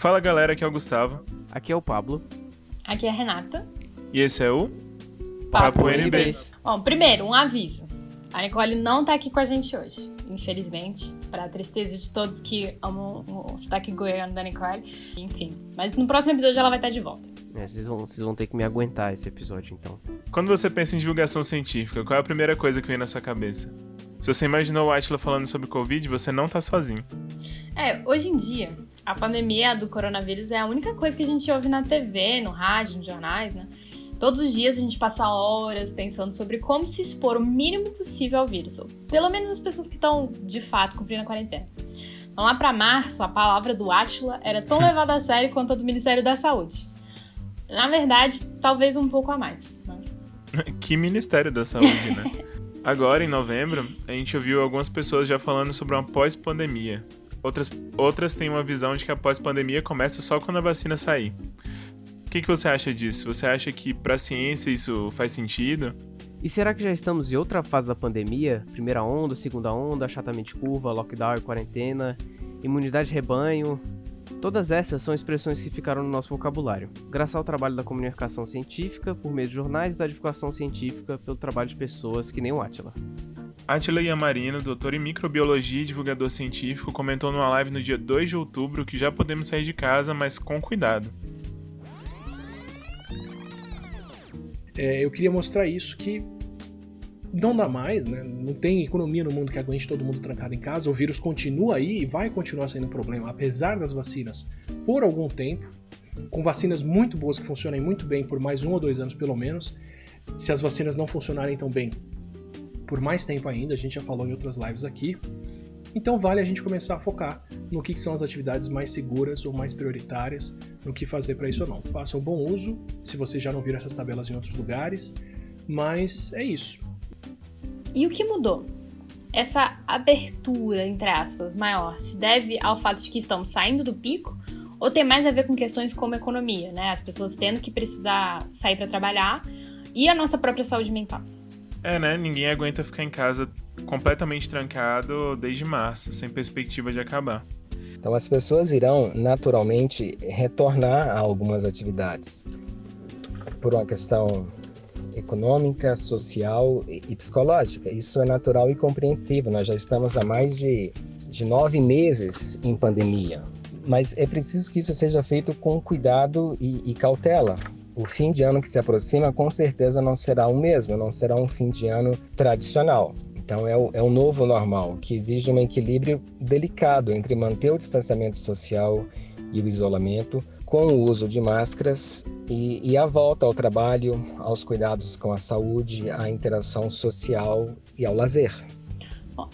Fala galera, aqui é o Gustavo. Aqui é o Pablo. Aqui é a Renata. E esse é o Papo, Papo NB. Bom, primeiro, um aviso. A Nicole não tá aqui com a gente hoje, infelizmente, para a tristeza de todos que amam o sotaque goiano da Nicole. Enfim, mas no próximo episódio ela vai estar de volta. É, vocês, vão, vocês vão ter que me aguentar esse episódio, então. Quando você pensa em divulgação científica, qual é a primeira coisa que vem na sua cabeça? Se você imaginou o Atila falando sobre Covid, você não tá sozinho. É, hoje em dia, a pandemia do coronavírus é a única coisa que a gente ouve na TV, no rádio, nos jornais, né? Todos os dias a gente passa horas pensando sobre como se expor o mínimo possível ao vírus, ou pelo menos as pessoas que estão de fato cumprindo a quarentena. Então, lá para março, a palavra do Átila era tão levada a sério quanto a do Ministério da Saúde. Na verdade, talvez um pouco a mais. Mas... que Ministério da Saúde, né? Agora, em novembro, a gente ouviu algumas pessoas já falando sobre uma pós-pandemia. Outras, outras têm uma visão de que a pós-pandemia começa só quando a vacina sair. O que, que você acha disso? Você acha que para a ciência isso faz sentido? E será que já estamos em outra fase da pandemia? Primeira onda, segunda onda, achatamente curva, lockdown quarentena, imunidade de rebanho. Todas essas são expressões que ficaram no nosso vocabulário, graças ao trabalho da comunicação científica, por meio de jornais e da divulgação científica, pelo trabalho de pessoas que nem o Atila. Atila Yamarino, doutor em microbiologia e divulgador científico, comentou numa live no dia 2 de outubro que já podemos sair de casa, mas com cuidado. É, eu queria mostrar isso que não dá mais, né? Não tem economia no mundo que aguente todo mundo trancado em casa. O vírus continua aí e vai continuar sendo um problema, apesar das vacinas, por algum tempo, com vacinas muito boas que funcionem muito bem por mais um ou dois anos pelo menos. Se as vacinas não funcionarem tão bem por mais tempo ainda, a gente já falou em outras lives aqui. Então vale a gente começar a focar no que são as atividades mais seguras ou mais prioritárias, no que fazer para isso ou não. Faça um bom uso, se você já não viram essas tabelas em outros lugares, mas é isso. E o que mudou? Essa abertura, entre aspas, maior, se deve ao fato de que estamos saindo do pico ou tem mais a ver com questões como economia, né? As pessoas tendo que precisar sair para trabalhar e a nossa própria saúde mental. É, né? Ninguém aguenta ficar em casa completamente trancado desde março, sem perspectiva de acabar. Então as pessoas irão naturalmente retornar a algumas atividades por uma questão econômica, social e psicológica. Isso é natural e compreensível. Nós já estamos há mais de, de nove meses em pandemia. Mas é preciso que isso seja feito com cuidado e, e cautela, o fim de ano que se aproxima com certeza não será o mesmo, não será um fim de ano tradicional. Então é o, é o novo normal, que exige um equilíbrio delicado entre manter o distanciamento social e o isolamento, com o uso de máscaras e, e, a volta ao trabalho, aos cuidados com a saúde, à interação social e ao lazer.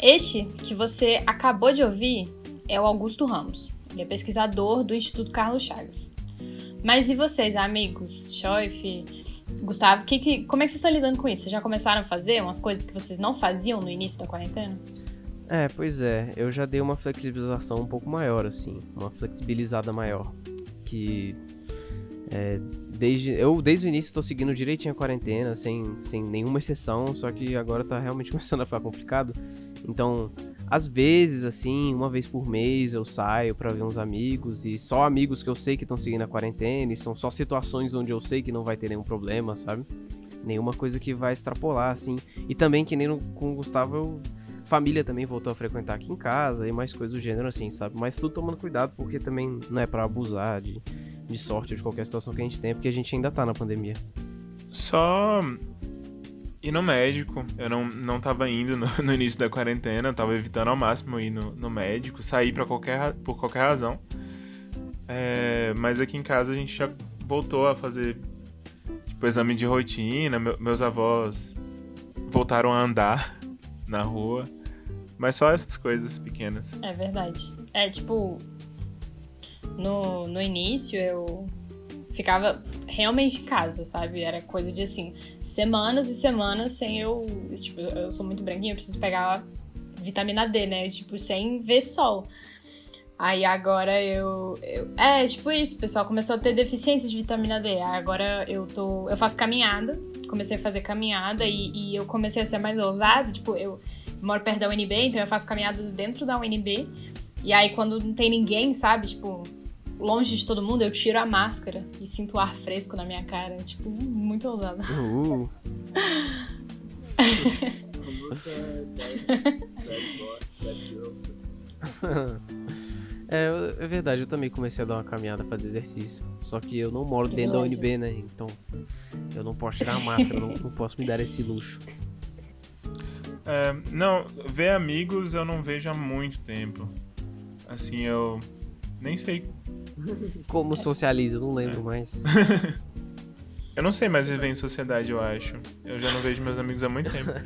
Este que você acabou de ouvir é o Augusto Ramos. Ele é pesquisador do Instituto Carlos Chagas. Mas e vocês, amigos? Choif, Gustavo, que, que, como é que vocês estão lidando com isso? Vocês já começaram a fazer umas coisas que vocês não faziam no início da quarentena? É, pois é. Eu já dei uma flexibilização um pouco maior, assim. Uma flexibilizada maior. Que. É, desde, eu, desde o início, estou seguindo direitinho a quarentena, sem, sem nenhuma exceção. Só que agora tá realmente começando a ficar complicado. Então, às vezes, assim, uma vez por mês eu saio para ver uns amigos e só amigos que eu sei que estão seguindo a quarentena e são só situações onde eu sei que não vai ter nenhum problema, sabe? Nenhuma coisa que vai extrapolar, assim. E também, que nem no, com o Gustavo, eu, família também voltou a frequentar aqui em casa e mais coisas do gênero, assim, sabe? Mas tudo tomando cuidado porque também não é para abusar de, de sorte ou de qualquer situação que a gente tem, porque a gente ainda tá na pandemia. Só ir no médico. Eu não, não tava indo no, no início da quarentena, tava evitando ao máximo ir no, no médico, sair pra qualquer, por qualquer razão. É, mas aqui em casa a gente já voltou a fazer tipo, exame de rotina. Me, meus avós voltaram a andar na rua. Mas só essas coisas pequenas. É verdade. É tipo. No, no início eu ficava realmente em casa, sabe? Era coisa de assim, semanas e semanas sem eu. Tipo, eu sou muito branquinha, eu preciso pegar vitamina D, né? Tipo, sem ver sol. Aí agora eu, eu, É, tipo isso, pessoal começou a ter deficiência de vitamina D. Agora eu tô. Eu faço caminhada. Comecei a fazer caminhada e, e eu comecei a ser mais ousada. Tipo, eu moro perto da UNB, então eu faço caminhadas dentro da UNB. E aí, quando não tem ninguém, sabe? Tipo, longe de todo mundo, eu tiro a máscara e sinto o ar fresco na minha cara. Tipo, muito ousado. Uh. é, é verdade, eu também comecei a dar uma caminhada, fazer exercício. Só que eu não moro dentro da UNB, né? Então eu não posso tirar a máscara, não, não posso me dar esse luxo. É, não, ver amigos eu não vejo há muito tempo. Assim, eu nem sei. Como socializa, não lembro é. mais. eu não sei mais viver em sociedade, eu acho. Eu já não vejo meus amigos há muito tempo.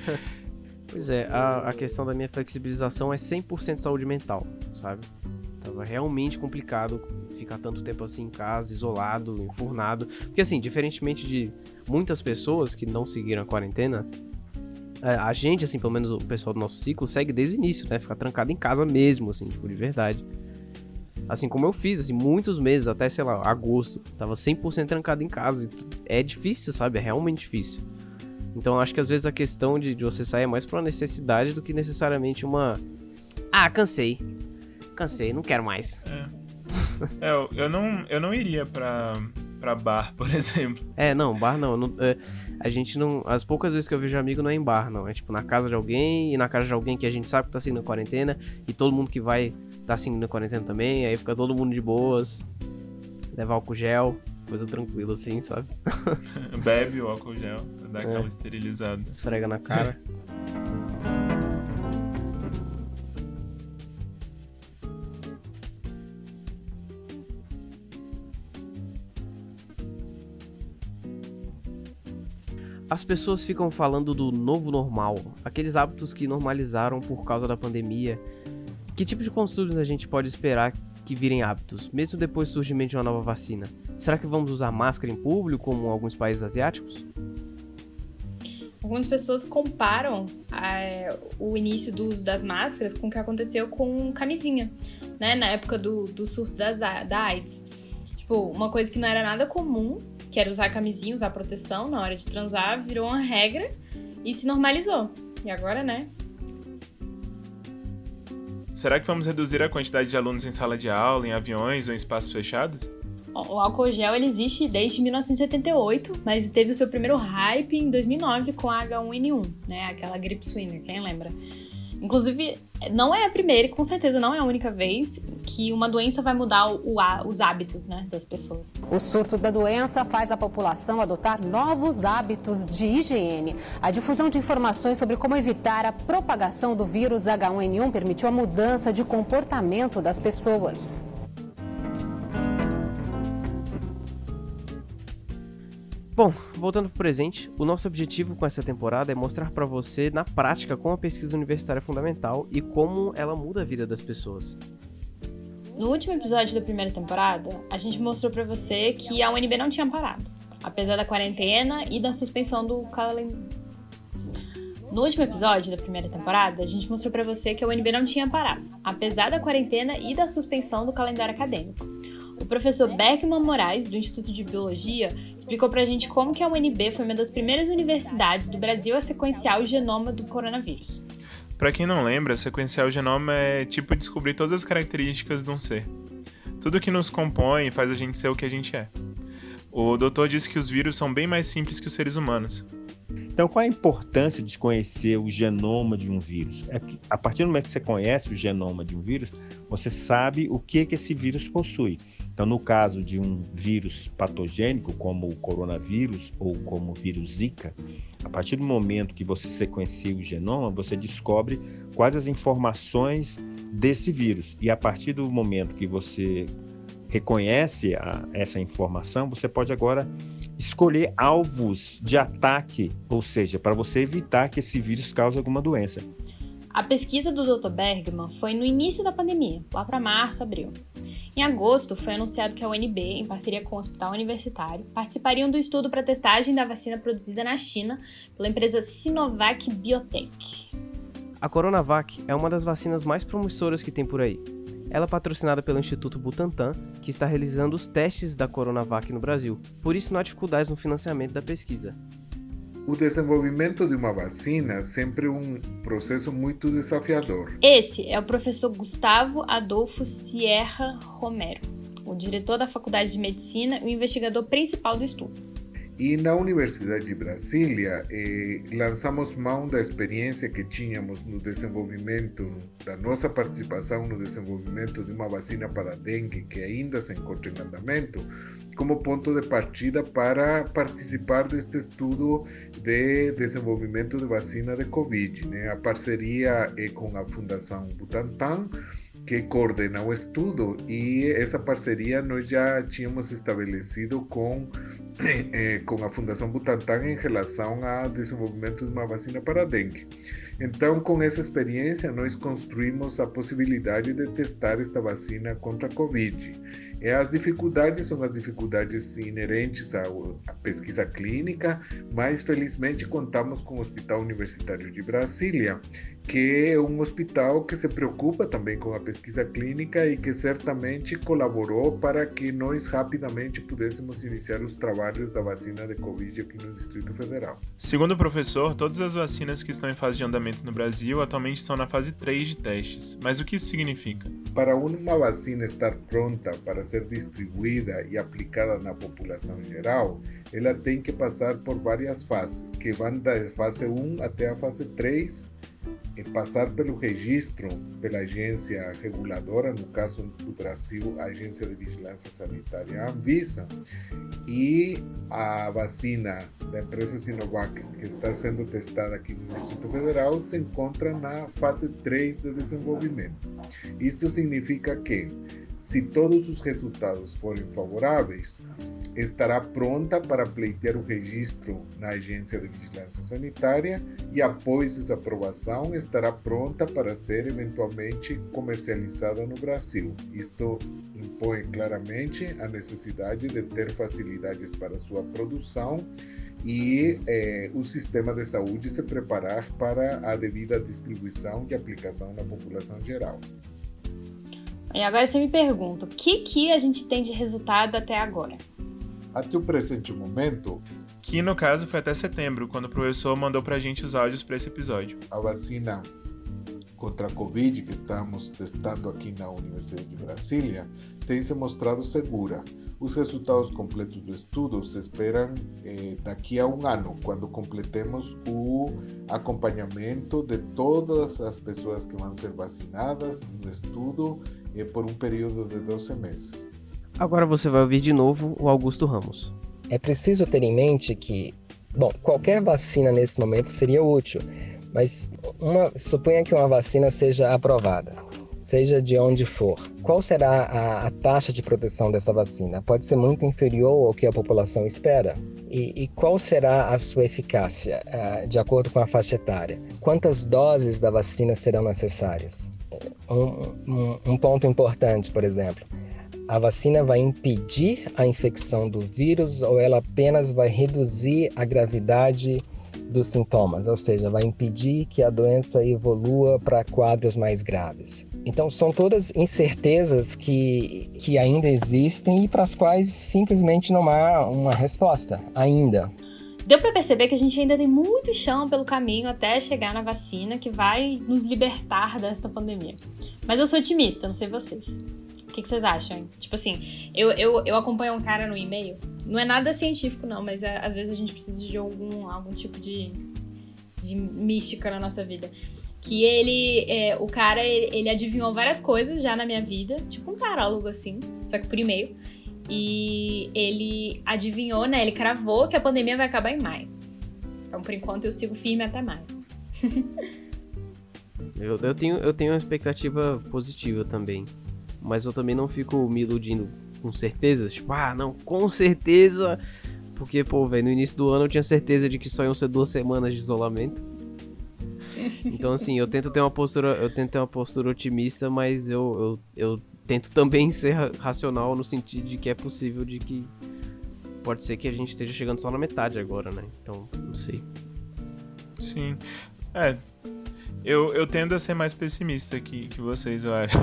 Pois é, a, a questão da minha flexibilização é 100% saúde mental, sabe? Tava realmente complicado ficar tanto tempo assim em casa, isolado, enfurnado. Porque assim, diferentemente de muitas pessoas que não seguiram a quarentena, é, a gente, assim, pelo menos o pessoal do nosso ciclo, segue desde o início, né? Ficar trancado em casa mesmo, assim, tipo, de verdade. Assim como eu fiz, assim, muitos meses, até, sei lá, agosto. Tava 100% trancado em casa. É difícil, sabe? É realmente difícil. Então acho que às vezes a questão de, de você sair é mais por uma necessidade do que necessariamente uma. Ah, cansei. Cansei, não quero mais. É. é eu, eu, não, eu não iria pra, pra bar, por exemplo. É, não, bar não. não é, a gente não. As poucas vezes que eu vejo amigo não é em bar, não. É tipo na casa de alguém e na casa de alguém que a gente sabe que tá seguindo a quarentena e todo mundo que vai tá seguindo a quarentena também. Aí fica todo mundo de boas. Levar álcool gel coisa tranquila assim, sabe? Bebe o álcool gel, dá aquela é. esterilizada. Esfrega na cara. As pessoas ficam falando do novo normal, aqueles hábitos que normalizaram por causa da pandemia. Que tipo de costumes a gente pode esperar que virem hábitos, mesmo depois do surgimento de uma nova vacina? Será que vamos usar máscara em público, como em alguns países asiáticos? Algumas pessoas comparam é, o início do uso das máscaras com o que aconteceu com camisinha, né? Na época do, do surto das, da AIDS. Tipo, uma coisa que não era nada comum, que era usar camisinha, usar proteção na hora de transar, virou uma regra e se normalizou. E agora, né? Será que vamos reduzir a quantidade de alunos em sala de aula, em aviões ou em espaços fechados? O álcool gel ele existe desde 1988, mas teve o seu primeiro hype em 2009 com a H1N1, né? Aquela gripe suína, quem lembra? Inclusive, não é a primeira e com certeza não é a única vez que uma doença vai mudar o, os hábitos né, das pessoas. O surto da doença faz a população adotar novos hábitos de higiene. A difusão de informações sobre como evitar a propagação do vírus H1N1 permitiu a mudança de comportamento das pessoas. Bom, voltando para o presente, o nosso objetivo com essa temporada é mostrar para você na prática como a pesquisa universitária é fundamental e como ela muda a vida das pessoas. No último episódio da primeira temporada, a gente mostrou para você que a UNB não tinha parado, apesar da quarentena e da suspensão do calendário. No último episódio da primeira temporada, a gente mostrou para você que a UNB não tinha parado, apesar da quarentena e da suspensão do calendário acadêmico. O professor Beckman Moraes, do Instituto de Biologia, explicou pra gente como que a UNB foi uma das primeiras universidades do Brasil a sequenciar o genoma do coronavírus. Para quem não lembra, sequenciar o genoma é tipo descobrir todas as características de um ser. Tudo que nos compõe faz a gente ser o que a gente é. O doutor disse que os vírus são bem mais simples que os seres humanos. Então, qual a importância de conhecer o genoma de um vírus? É que, a partir do momento que você conhece o genoma de um vírus, você sabe o que, que esse vírus possui. Então, no caso de um vírus patogênico, como o coronavírus ou como o vírus Zika, a partir do momento que você sequencia o genoma, você descobre quais as informações desse vírus. E a partir do momento que você reconhece a, essa informação, você pode agora escolher alvos de ataque, ou seja, para você evitar que esse vírus cause alguma doença. A pesquisa do Dr. Bergman foi no início da pandemia, lá para março, abril. Em agosto, foi anunciado que a UNB, em parceria com o Hospital Universitário, participariam do estudo para testagem da vacina produzida na China pela empresa Sinovac Biotech. A Coronavac é uma das vacinas mais promissoras que tem por aí. Ela é patrocinada pelo Instituto Butantan, que está realizando os testes da Coronavac no Brasil. Por isso, não há dificuldades no financiamento da pesquisa. O desenvolvimento de uma vacina é sempre um processo muito desafiador. Esse é o professor Gustavo Adolfo Sierra Romero, o diretor da Faculdade de Medicina e o investigador principal do estudo. E na Universidade de Brasília, eh, lançamos mão da experiência que tínhamos no desenvolvimento, da nossa participação no desenvolvimento de uma vacina para dengue, que ainda se encontra em andamento, como ponto de partida para participar deste estudo de desenvolvimento de vacina de Covid. Né? A parceria é com a Fundação Butantan, que coordena o estudo, e essa parceria nós já tínhamos estabelecido com eh, com a Fundação Butantan em relação ao desenvolvimento de uma vacina para dengue. Então, com essa experiência, nós construímos a possibilidade de testar esta vacina contra a Covid. E as dificuldades são as dificuldades inerentes à, à pesquisa clínica, mas felizmente contamos com o Hospital Universitário de Brasília, que é um hospital que se preocupa também com a pesquisa clínica e que certamente colaborou para que nós rapidamente pudéssemos iniciar os trabalhos da vacina de Covid aqui no Distrito Federal. Segundo o professor, todas as vacinas que estão em fase de andamento no Brasil atualmente estão na fase 3 de testes. Mas o que isso significa? Para uma vacina estar pronta para ser distribuída e aplicada na população geral, ela tem que passar por várias fases, que vão da fase 1 até a fase 3 e passar pelo registro pela agência reguladora, no caso do Brasil, a Agência de Vigilância Sanitária, a Anvisa, e a vacina da empresa Sinovac, que está sendo testada aqui no Distrito Federal, se encontra na fase 3 de desenvolvimento. Isto significa que, se todos os resultados forem favoráveis, estará pronta para pleitear o registro na Agência de Vigilância Sanitária e, após essa aprovação, estará pronta para ser eventualmente comercializada no Brasil. Isto impõe claramente a necessidade de ter facilidades para sua produção e eh, o sistema de saúde se preparar para a devida distribuição e aplicação na população geral. E agora você me pergunta, o que, que a gente tem de resultado até agora? Até o presente momento, Que no caso foi até setembro, quando o professor mandou pra gente os áudios para esse episódio. a vacina contra a Covid que estamos testando aqui na Universidade de Brasília tem se mostrado segura. Os resultados completos do estudo se esperam eh, daqui a um ano, quando completemos o acompanhamento de todas as pessoas que vão ser vacinadas no estudo eh, por um período de 12 meses. Agora você vai ouvir de novo o Augusto Ramos. É preciso ter em mente que, bom, qualquer vacina nesse momento seria útil, mas uma, suponha que uma vacina seja aprovada, seja de onde for. Qual será a, a taxa de proteção dessa vacina? Pode ser muito inferior ao que a população espera? E, e qual será a sua eficácia, ah, de acordo com a faixa etária? Quantas doses da vacina serão necessárias? Um, um, ponto importante, por exemplo, a vacina vai impedir a infecção do vírus ou ela apenas vai reduzir a gravidade dos sintomas, ou seja, vai impedir que a doença evolua para quadros mais graves. Então, são todas incertezas que, que ainda existem e para as quais simplesmente não há uma resposta ainda. Deu pra perceber que a gente ainda tem muito chão pelo caminho até chegar na vacina que vai nos libertar desta pandemia. Mas eu sou otimista, não sei vocês. O que, que vocês acham? Tipo assim, eu, eu, eu acompanho um cara no e-mail. Não é nada científico, não, mas é- às vezes a gente precisa de algum, algum tipo de, de mística na nossa vida. Que ele, é, o cara, ele, ele adivinhou várias coisas já na minha vida, tipo um tarólogo assim, só que por e-mail. E ele adivinhou, né? Ele cravou que a pandemia vai acabar em maio. Então, por enquanto, eu sigo firme até maio. Eu, eu, tenho, eu tenho uma expectativa positiva também. Mas eu também não fico me iludindo com certezas. Tipo, ah, não, com certeza. Porque, pô, velho, no início do ano eu tinha certeza de que só iam ser duas semanas de isolamento. Então, assim, eu tento ter uma postura, eu tento ter uma postura otimista, mas eu, eu, eu tento também ser ra- racional no sentido de que é possível de que pode ser que a gente esteja chegando só na metade agora, né? Então, não sei. Sim. É. Eu, eu tendo a ser mais pessimista que, que vocês, eu acho.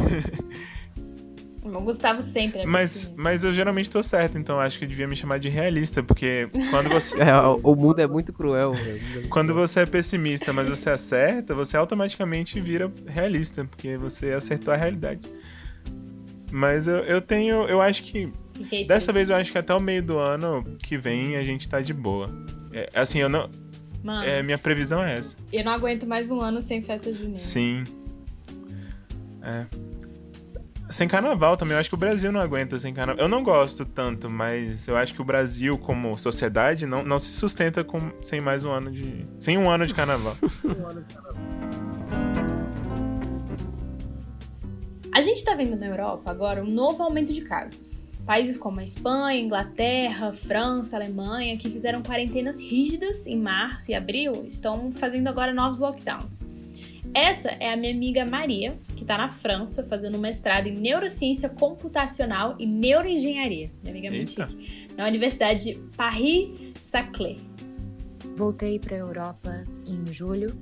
O Gustavo sempre é Mas, pessimista. mas eu geralmente tô certo, então acho que eu devia me chamar de realista, porque quando você. É, o- mundo é muito cruel, velho. Quando você é pessimista, mas você acerta, você automaticamente vira realista, porque você acertou a realidade. Mas eu, eu tenho. Eu acho que. Fiquei Dessa triste. vez eu acho que até o meio do ano que vem a gente tá de boa. É, assim, eu não. Mano, É, minha previsão é essa. eu não aguento mais um ano sem festa junina. Sim. É. Sem carnaval também, eu acho que o Brasil não aguenta sem carnaval. Eu não gosto tanto, mas eu acho que o Brasil, como sociedade, não, não se sustenta com, sem mais um ano de. Sem um ano de carnaval. A gente tá vendo na Europa agora um novo aumento de casos. Países como a Espanha, Inglaterra, França, Alemanha, que fizeram quarentenas rígidas em março e abril, estão fazendo agora novos lockdowns. Essa é a minha amiga Maria, que tá na França fazendo um mestrado em neurociência computacional e neuroengenharia. Minha amiga é muito Eita. chique. Na Universidade de Paris-Saclay. Voltei para a Europa em julho.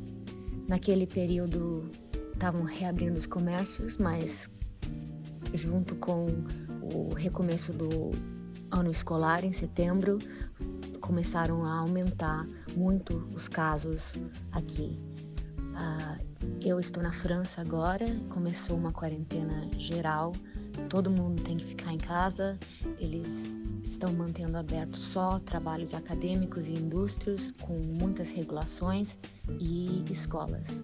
Naquele período estavam reabrindo os comércios, mas junto com o recomeço do ano escolar em setembro, começaram a aumentar muito os casos aqui. Ah, eu estou na França agora, começou uma quarentena geral, todo mundo tem que ficar em casa, eles estão mantendo aberto só trabalhos acadêmicos e indústrias com muitas regulações e escolas.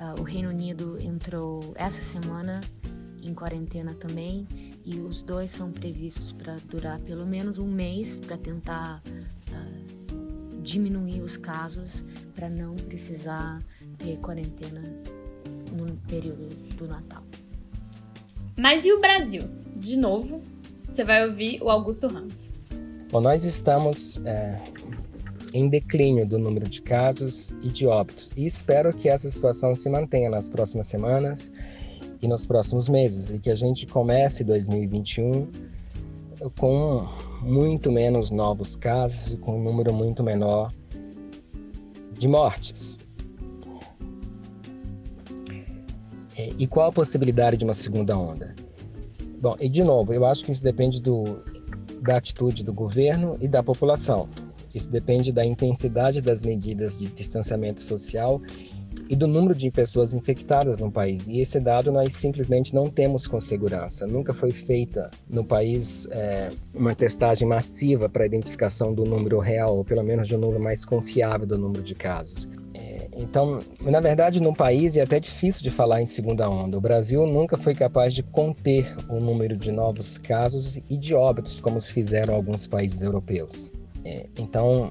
Ah, o Reino Unido entrou essa semana em quarentena também e os dois são previstos para durar pelo menos um mês para tentar ah, diminuir os casos para não precisar ter quarentena no período do Natal. Mas e o Brasil? De novo, você vai ouvir o Augusto Ramos. Bom, nós estamos é, em declínio do número de casos e de óbitos e espero que essa situação se mantenha nas próximas semanas e nos próximos meses e que a gente comece 2021 com muito menos novos casos e com um número muito menor de mortes. É, E qual a possibilidade de uma segunda onda? Bom, e de novo, eu acho que isso depende do, da atitude do governo e da população. Isso depende da intensidade das medidas de distanciamento social e do número de pessoas infectadas no país. E esse dado nós simplesmente não temos com segurança. Nunca foi feita no país é, uma testagem massiva para identificação do número real, ou pelo menos de um número mais confiável do número de casos. É, então, na verdade, no país é até difícil de falar em segunda onda. O Brasil nunca foi capaz de conter o número de novos casos e de óbitos, como se fizeram alguns países europeus. É, então,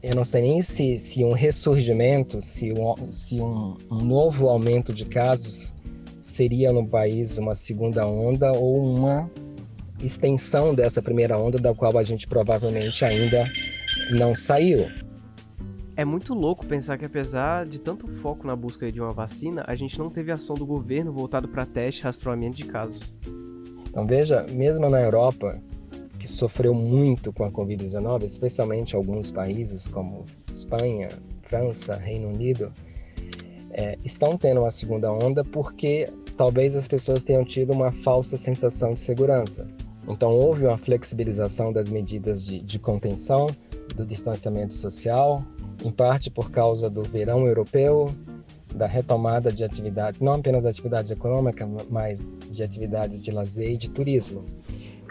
eu não sei nem se, se um ressurgimento, se, um, se um, um novo aumento de casos seria no país uma segunda onda ou uma extensão dessa primeira onda, da qual a gente provavelmente ainda não saiu. É muito louco pensar que apesar de tanto foco na busca de uma vacina, a gente não teve ação do governo voltado para teste e rastreamento de casos. Então veja, mesmo na Europa, que sofreu muito com a Covid-19, especialmente alguns países como Espanha, França, Reino Unido, é, estão tendo uma segunda onda porque talvez as pessoas tenham tido uma falsa sensação de segurança. Então houve uma flexibilização das medidas de, de contenção, do distanciamento social, em parte por causa do verão europeu, da retomada de atividade, não apenas da atividade econômica, mas de atividades de lazer e de turismo.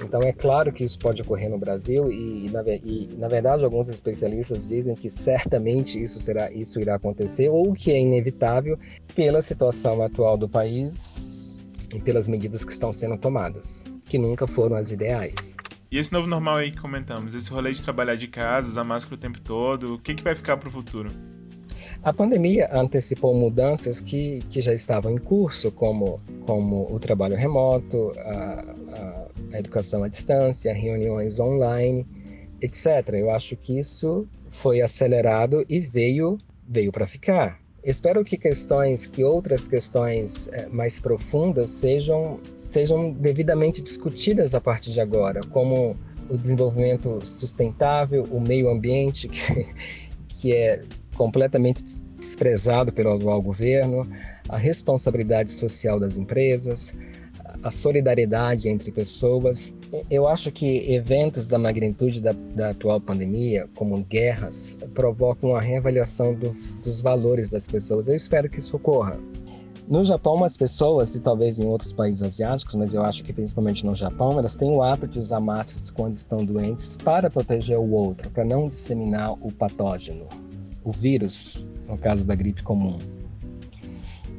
Então é claro que isso pode ocorrer no Brasil e, na, e, na verdade alguns especialistas dizem que certamente isso será isso irá acontecer ou que é inevitável pela situação atual do país e pelas medidas que estão sendo tomadas, que nunca foram as ideais. E esse novo normal aí que comentamos, esse rolê de trabalhar de casa, usar máscara o tempo todo, o que, que vai ficar pro futuro? A pandemia antecipou mudanças que, que já estavam em curso, como, como o trabalho remoto, a, a, a educação à distância, reuniões online, etc. Eu acho que isso foi acelerado e veio, veio para ficar. Espero que questões, que outras questões é, mais profundas sejam, sejam devidamente discutidas a partir de agora, como o desenvolvimento sustentável, o meio ambiente, que, que é completamente desprezado pelo atual governo, a responsabilidade social das empresas, a solidariedade entre pessoas. Eu acho que eventos da magnitude da, da atual pandemia, como guerras, provocam uma reavaliação do, dos valores das pessoas. Eu espero que isso ocorra. No Japão, as pessoas, e talvez em outros países asiáticos, mas eu acho que principalmente no Japão, elas têm o hábito de usar máscaras quando estão doentes para proteger o outro, para não disseminar o patógeno, o vírus, no caso da gripe comum.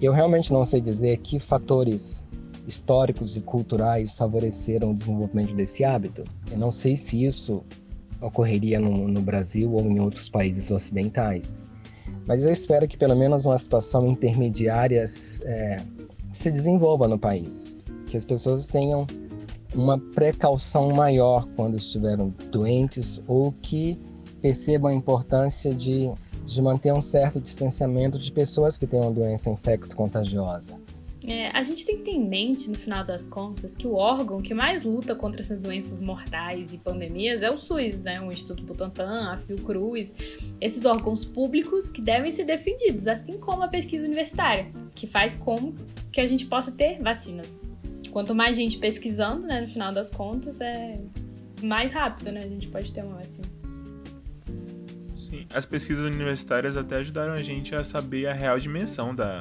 Eu realmente não sei dizer que fatores históricos e culturais favoreceram o desenvolvimento desse hábito. Eu não sei se isso ocorreria no, no Brasil ou em outros países ocidentais. Mas eu espero que pelo menos uma situação intermediária é, se desenvolva no país, que as pessoas tenham uma precaução maior quando estiveram doentes ou que percebam a importância de, de manter um certo distanciamento de pessoas que tenham doença infecto-contagiosa. É, a gente tem que ter em mente, no final das contas, que o órgão que mais luta contra essas doenças mortais e pandemias é o SUS, né? O Instituto Butantan, a Fiocruz, esses órgãos públicos que devem ser defendidos, assim como a pesquisa universitária, que faz com que a gente possa ter vacinas. Quanto mais gente pesquisando, né, no final das contas, é mais rápido, né? A gente pode ter uma vacina. Sim, as pesquisas universitárias até ajudaram a gente a saber a real dimensão da,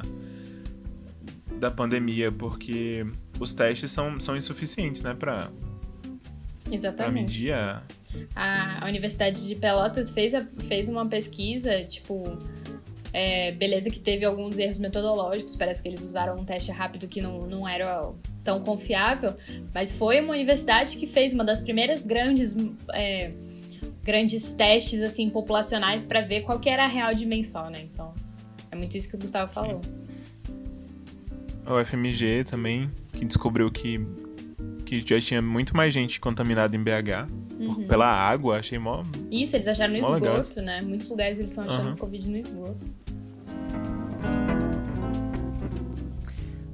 da pandemia, porque os testes são, são insuficientes, né, para Exatamente. medir a... a... a Universidade de Pelotas fez, a, fez uma pesquisa, tipo, é, beleza que teve alguns erros metodológicos, parece que eles usaram um teste rápido que não, não era tão confiável, mas foi uma universidade que fez uma das primeiras grandes, é, grandes testes assim populacionais para ver qual que era a real dimensão, né? Então, é muito isso que o Gustavo falou. Sim o FMG também, que descobriu que, que já tinha muito mais gente contaminada em BH uhum. pela água, achei mó. Isso, eles acharam no esgoto, legal. né? Muitos lugares eles estão achando uhum. Covid no esgoto.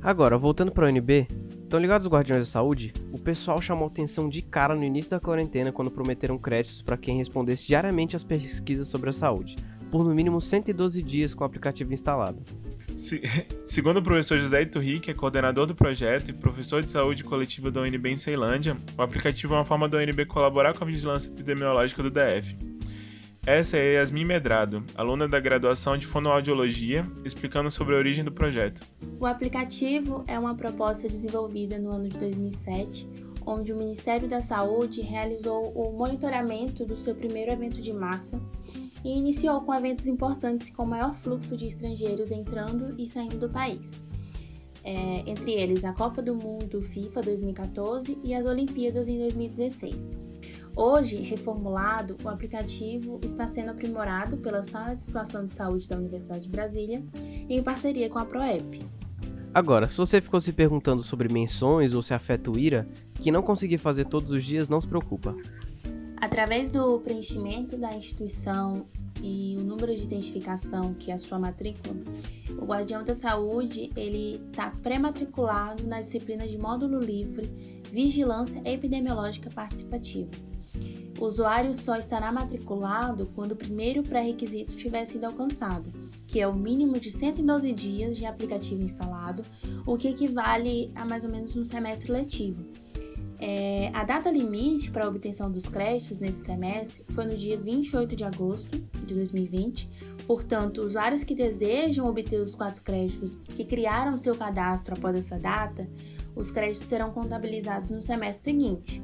Agora, voltando para o UNB, estão ligados os Guardiões da Saúde? O pessoal chamou atenção de cara no início da quarentena quando prometeram créditos para quem respondesse diariamente às pesquisas sobre a saúde, por no mínimo 112 dias com o aplicativo instalado. Se, segundo o professor José Iturri, que é coordenador do projeto e professor de saúde coletiva da UNB em Ceilândia, o aplicativo é uma forma da UNB colaborar com a vigilância epidemiológica do DF. Essa é Yasmin Medrado, aluna da graduação de Fonoaudiologia, explicando sobre a origem do projeto. O aplicativo é uma proposta desenvolvida no ano de 2007, onde o Ministério da Saúde realizou o monitoramento do seu primeiro evento de massa e iniciou com eventos importantes com maior fluxo de estrangeiros entrando e saindo do país. É, entre eles a Copa do Mundo FIFA 2014 e as Olimpíadas em 2016. Hoje, reformulado, o aplicativo está sendo aprimorado pela Sala de Situação de Saúde da Universidade de Brasília em parceria com a ProEP. Agora, se você ficou se perguntando sobre menções ou se afeta o IRA, que não conseguir fazer todos os dias, não se preocupa. Através do preenchimento da instituição e o número de identificação que é a sua matrícula, o Guardião da Saúde ele está pré-matriculado na disciplina de módulo livre Vigilância Epidemiológica Participativa. O usuário só estará matriculado quando o primeiro pré-requisito tiver sido alcançado, que é o mínimo de 112 dias de aplicativo instalado, o que equivale a mais ou menos um semestre letivo. É, a data limite para a obtenção dos créditos nesse semestre foi no dia 28 de agosto de 2020. Portanto, usuários que desejam obter os quatro créditos que criaram seu cadastro após essa data, os créditos serão contabilizados no semestre seguinte.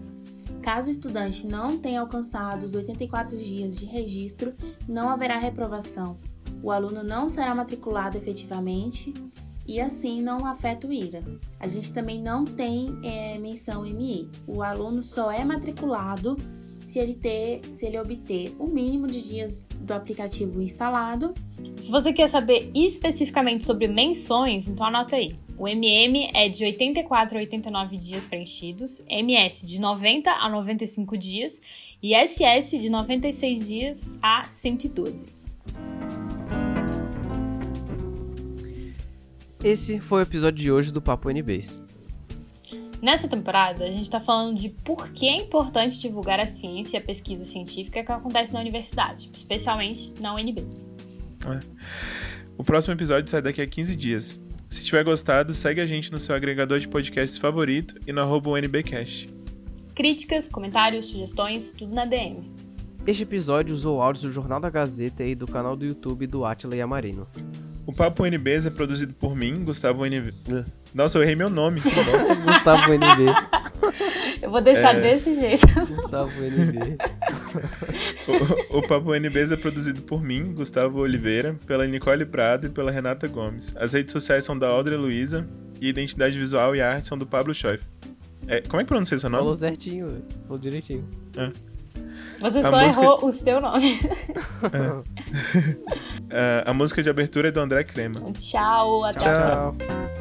Caso o estudante não tenha alcançado os 84 dias de registro, não haverá reprovação. O aluno não será matriculado efetivamente e assim não afeta o IRA. A gente também não tem é, menção MI. O aluno só é matriculado se ele ter, se ele obter o mínimo de dias do aplicativo instalado. Se você quer saber especificamente sobre menções, então anota aí. O MM é de 84 a 89 dias preenchidos, MS de 90 a 95 dias e SS de 96 dias a 112. Esse foi o episódio de hoje do Papo NBs. Nessa temporada, a gente está falando de por que é importante divulgar a ciência e a pesquisa científica que acontece na universidade, especialmente na UNB. É. O próximo episódio sai daqui a 15 dias. Se tiver gostado, segue a gente no seu agregador de podcasts favorito e no arroba UNBcast. Críticas, comentários, sugestões, tudo na DM. Este episódio usou áudios do Jornal da Gazeta e do canal do YouTube do Atila e Amarino. O Papo NBs é produzido por mim, Gustavo NB. Nossa, eu errei meu nome. Gustavo NB. Eu vou deixar É. desse jeito. Gustavo NB. O, o Papo NBs é produzido por mim, Gustavo Oliveira, pela Nicole Prado e pela Renata Gomes. As redes sociais são da Audrey Luiza e a identidade visual e arte são do Pablo Schoif. É, como é que pronuncia seu nome? Falou certinho, velho. Falou direitinho. Você A só música- errou o seu nome. É, a música de abertura é do André Crema. Tchau, até a Tchau. Tchau.